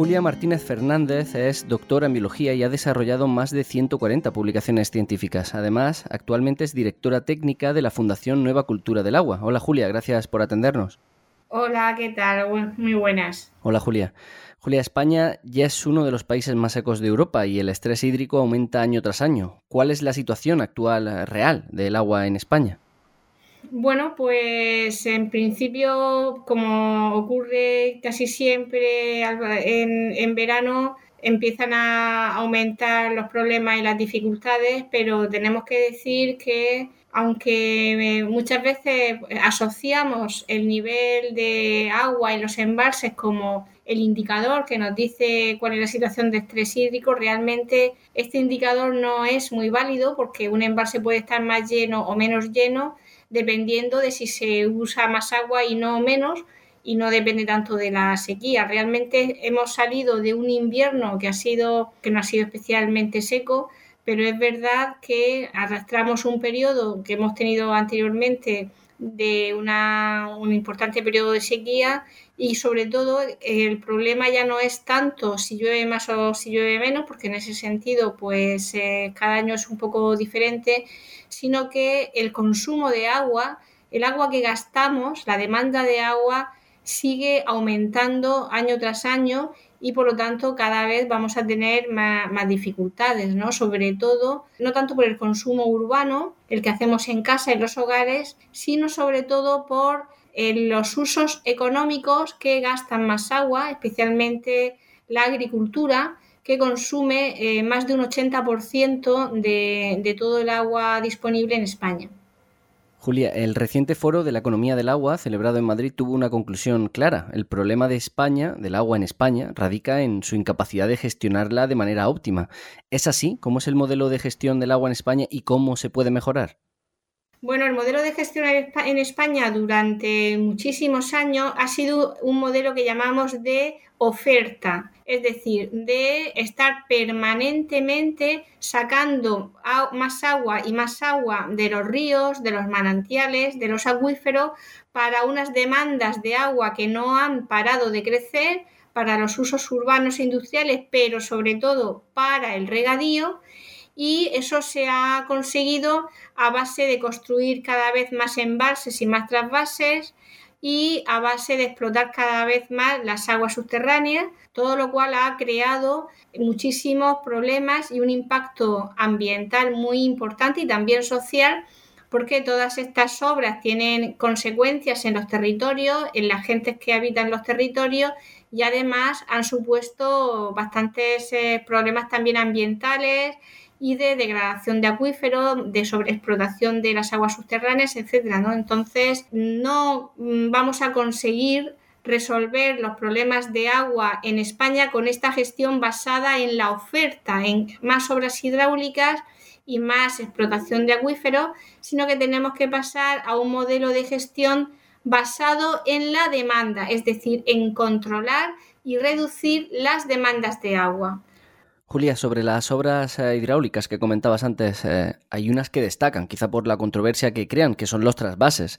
Julia Martínez Fernández es doctora en biología y ha desarrollado más de 140 publicaciones científicas. Además, actualmente es directora técnica de la Fundación Nueva Cultura del Agua. Hola Julia, gracias por atendernos. Hola, ¿qué tal? Muy buenas. Hola Julia. Julia, España ya es uno de los países más secos de Europa y el estrés hídrico aumenta año tras año. ¿Cuál es la situación actual real del agua en España? Bueno, pues en principio, como ocurre casi siempre en, verano, empiezan a aumentar los problemas y las dificultades, pero tenemos que decir que aunque muchas veces asociamos el nivel de agua y los embalses como el indicador que nos dice cuál es la situación de estrés hídrico, realmente este indicador no es muy válido porque un embalse puede estar más lleno o menos lleno dependiendo de si se usa más agua y no menos y no depende tanto de la sequía. Realmente hemos salido de un invierno que ha sido que no ha sido especialmente seco, pero es verdad que arrastramos un periodo que hemos tenido anteriormente de una, un importante periodo de sequía y sobre todo el problema ya no es tanto si llueve más o si llueve menos, porque en ese sentido pues eh, cada año es un poco diferente, sino que el consumo de agua, el agua que gastamos, la demanda de agua sigue aumentando año tras año y por lo tanto cada vez vamos a tener más, dificultades, ¿no? Sobre todo, no tanto por el consumo urbano, el que hacemos en casa, en los hogares, sino sobre todo por eh, los usos económicos que gastan más agua, especialmente la agricultura, que consume eh, más de un 80% de, de todo el agua disponible en España. Julia, el reciente foro de la economía del agua celebrado en Madrid tuvo una conclusión clara. El problema de España, del agua en España, radica en su incapacidad de gestionarla de manera óptima. ¿Es así? ¿Cómo es el modelo de gestión del agua en España y cómo se puede mejorar? Bueno, el modelo de gestión en España durante muchísimos años ha sido un modelo que llamamos de oferta, es decir, de estar permanentemente sacando más agua y más agua de los ríos, de los manantiales, de los acuíferos, para unas demandas de agua que no han parado de crecer, para los usos urbanos e industriales, pero sobre todo para el regadío y eso se ha conseguido a base de construir cada vez más embalses y más trasvases y a base de explotar cada vez más las aguas subterráneas, todo lo cual ha creado muchísimos problemas y un impacto ambiental muy importante y también social porque todas estas obras tienen consecuencias en los territorios, en las gentes que habitan los territorios y además han supuesto bastantes eh, problemas también ambientales y de degradación de acuíferos, de sobreexplotación de las aguas subterráneas, etcétera, ¿no? Entonces, no mm, vamos a conseguir resolver los problemas de agua en España con esta gestión basada en la oferta, en más obras hidráulicas y más explotación de acuíferos, sino que tenemos que pasar a un modelo de gestión basado en la demanda, es decir, en controlar y reducir las demandas de agua. Julia, sobre las obras eh, hidráulicas que comentabas antes, eh, hay unas que destacan, quizá por la controversia que crean, que son los trasvases.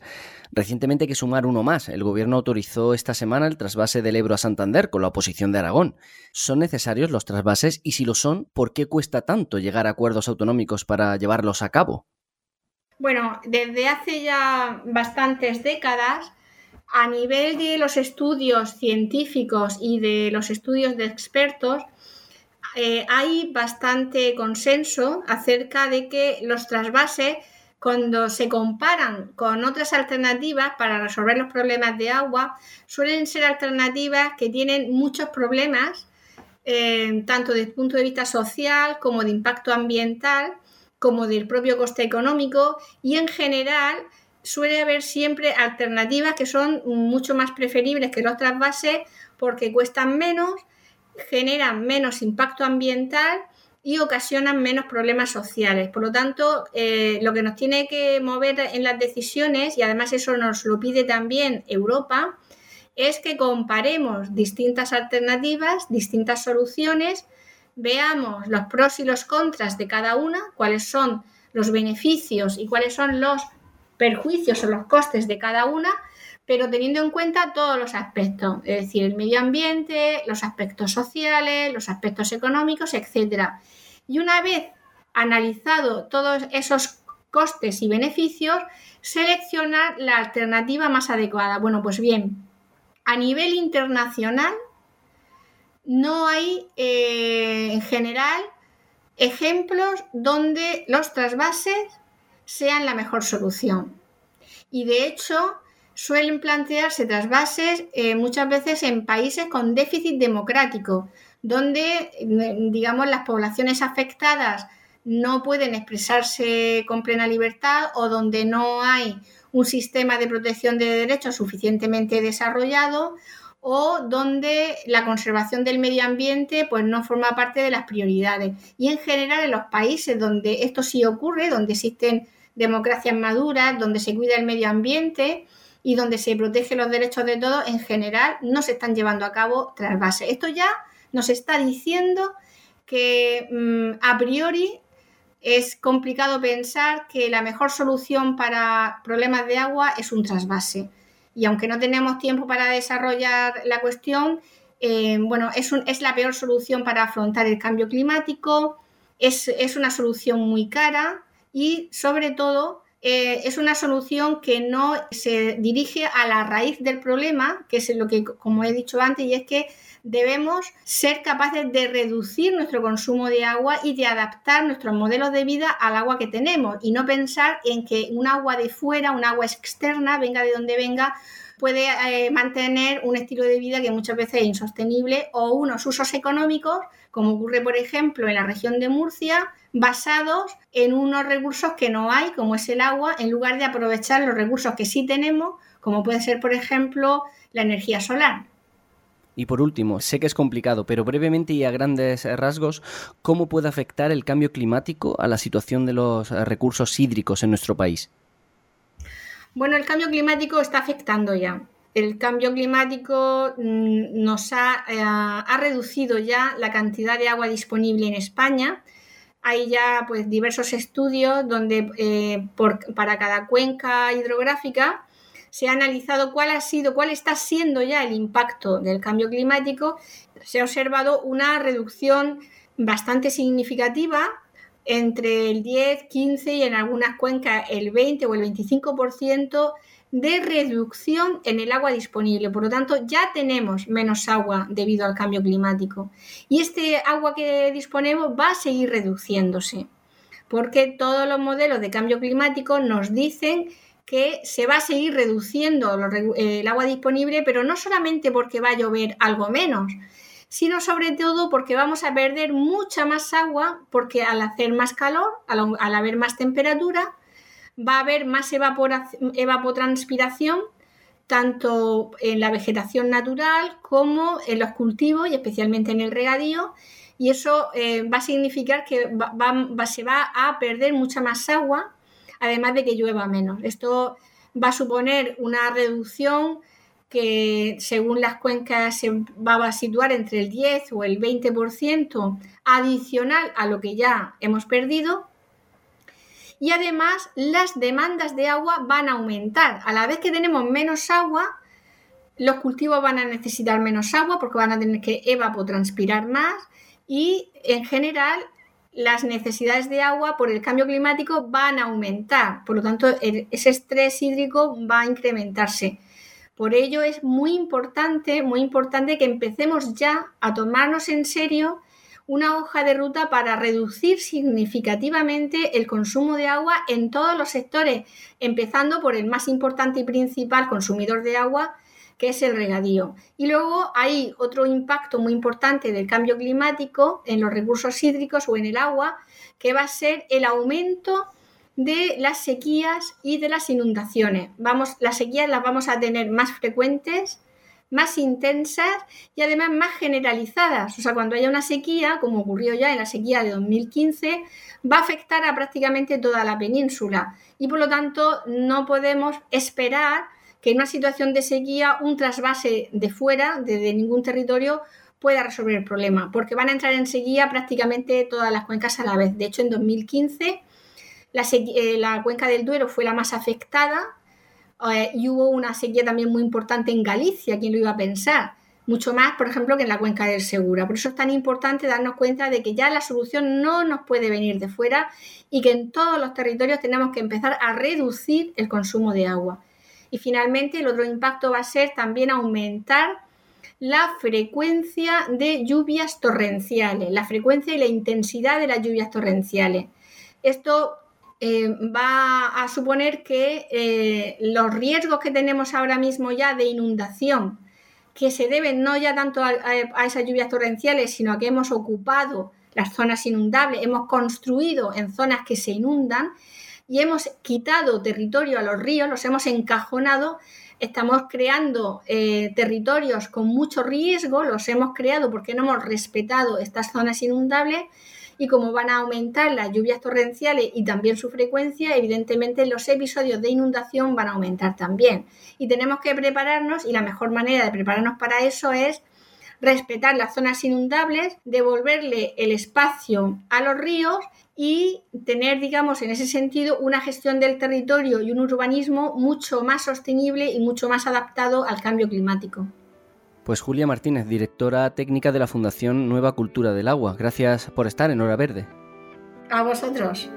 Recientemente hay que sumar uno más. El gobierno autorizó esta semana el trasvase del Ebro a Santander con la oposición de Aragón. ¿Son necesarios los trasvases? Y si lo son, ¿por qué cuesta tanto llegar a acuerdos autonómicos para llevarlos a cabo? Bueno, desde hace ya bastantes décadas, a nivel de los estudios científicos y de los estudios de expertos, eh, hay bastante consenso acerca de que los trasvases, cuando se comparan con otras alternativas para resolver los problemas de agua, suelen ser alternativas que tienen muchos problemas, eh, tanto desde el punto de vista social como de impacto ambiental, como del propio coste económico y en general suele haber siempre alternativas que son mucho más preferibles que los trasvases porque cuestan menos generan menos impacto ambiental y ocasionan menos problemas sociales. Por lo tanto, eh, lo que nos tiene que mover en las decisiones, y además eso nos lo pide también Europa, es que comparemos distintas alternativas, distintas soluciones, veamos los pros y los contras de cada una, cuáles son los beneficios y cuáles son los perjuicios o los costes de cada una, pero teniendo en cuenta todos los aspectos, es decir, el medio ambiente, los aspectos sociales, los aspectos económicos, etc. Y una vez analizado todos esos costes y beneficios, seleccionar la alternativa más adecuada. Bueno, pues bien, a nivel internacional no hay eh, en general ejemplos donde los trasvases sean la mejor solución. Y de hecho, suelen plantearse trasvases eh, muchas veces en países con déficit democrático, donde, digamos, las poblaciones afectadas no pueden expresarse con plena libertad o donde no hay un sistema de protección de derechos suficientemente desarrollado o donde la conservación del medio ambiente pues no forma parte de las prioridades. Y en general en los países donde esto sí ocurre, donde existen democracias maduras, donde se cuida el medio ambiente y donde se protegen los derechos de todos, en general no se están llevando a cabo trasvases. Esto ya nos está diciendo que mm, a priori es complicado pensar que la mejor solución para problemas de agua es un trasvase. Y aunque no tenemos tiempo para desarrollar la cuestión, eh, bueno, es, es, la peor solución para afrontar el cambio climático, es, es una solución muy cara y sobre todo eh, es una solución que no se dirige a la raíz del problema, que es lo que, como he dicho antes, y es que debemos ser capaces de reducir nuestro consumo de agua y de adaptar nuestros modelos de vida al agua que tenemos y no pensar en que un agua de fuera, un agua externa, venga de donde venga, puede eh, mantener un estilo de vida que muchas veces es insostenible o unos usos económicos, como ocurre por ejemplo en la región de Murcia, basados en unos recursos que no hay, como es el agua, en lugar de aprovechar los recursos que sí tenemos, como puede ser por ejemplo la energía solar. Y por último, sé que es complicado, pero brevemente y a grandes rasgos, ¿cómo puede afectar el cambio climático a la situación de los recursos hídricos en nuestro país? Bueno, el cambio climático está afectando ya. El cambio climático mm, nos ha, eh, ha reducido ya la cantidad de agua disponible en España. Hay ya pues, diversos estudios donde eh, para cada cuenca hidrográfica se ha analizado cuál ha sido, cuál está siendo ya el impacto del cambio climático. Se ha observado una reducción bastante significativa entre el 10, 15 y en algunas cuencas el 20 o el 25% de reducción en el agua disponible. Por lo tanto, ya tenemos menos agua debido al cambio climático. Y este agua que disponemos va a seguir reduciéndose, porque todos los modelos de cambio climático nos dicen que se va a seguir reduciendo el agua disponible, pero no solamente porque va a llover algo menos, sino sobre todo porque vamos a perder mucha más agua, porque al hacer más calor, al, haber más temperatura, va a haber más evapotranspiración, tanto en la vegetación natural como en los cultivos y especialmente en el regadío, y eso eh, va a significar que se va a perder mucha más agua además de que llueva menos. Esto va a suponer una reducción que según las cuencas se va a situar entre el 10 o el 20% adicional a lo que ya hemos perdido. Y además las demandas de agua van a aumentar. A la vez que tenemos menos agua, los cultivos van a necesitar menos agua porque van a tener que evapotranspirar más y en general las necesidades de agua por el cambio climático van a aumentar. Por lo tanto, ese estrés hídrico va a incrementarse. Por ello es muy importante, muy importante que empecemos ya a tomarnos en serio una hoja de ruta para reducir significativamente el consumo de agua en todos los sectores, empezando por el más importante y principal consumidor de agua, que es el regadío. Y luego hay otro impacto muy importante del cambio climático en los recursos hídricos o en el agua, que va a ser el aumento de las sequías y de las inundaciones. Vamos, las sequías las vamos a tener más frecuentes, más intensas y además más generalizadas. O sea, cuando haya una sequía, como ocurrió ya en la sequía de 2015, va a afectar a prácticamente toda la península y por lo tanto no podemos esperar que en una situación de sequía un trasvase de fuera, de, ningún territorio, pueda resolver el problema, porque van a entrar en sequía prácticamente todas las cuencas a la vez. De hecho, en 2015 la, eh, la cuenca del Duero fue la más afectada eh, y hubo una sequía también muy importante en Galicia, ¿quién lo iba a pensar? Mucho más, por ejemplo, que en la cuenca del Segura. Por eso es tan importante darnos cuenta de que ya la solución no nos puede venir de fuera y que en todos los territorios tenemos que empezar a reducir el consumo de agua. Y finalmente, el otro impacto va a ser también aumentar la frecuencia de lluvias torrenciales, la frecuencia y la intensidad de las lluvias torrenciales. Esto eh, va a suponer que eh, los riesgos que tenemos ahora mismo ya de inundación, que se deben no ya tanto a, esas lluvias torrenciales, sino a que hemos ocupado las zonas inundables, hemos construido en zonas que se inundan y hemos quitado territorio a los ríos, los hemos encajonado, estamos creando eh, territorios con mucho riesgo, los hemos creado porque no hemos respetado estas zonas inundables y como van a aumentar las lluvias torrenciales y también su frecuencia, evidentemente los episodios de inundación van a aumentar también. Y tenemos que prepararnos y la mejor manera de prepararnos para eso es respetar las zonas inundables, devolverle el espacio a los ríos y tener, digamos, en ese sentido, una gestión del territorio y un urbanismo mucho más sostenible y mucho más adaptado al cambio climático. Pues Julia Martínez, directora técnica de la Fundación Nueva Cultura del Agua. Gracias por estar en Hora Verde. A vosotros.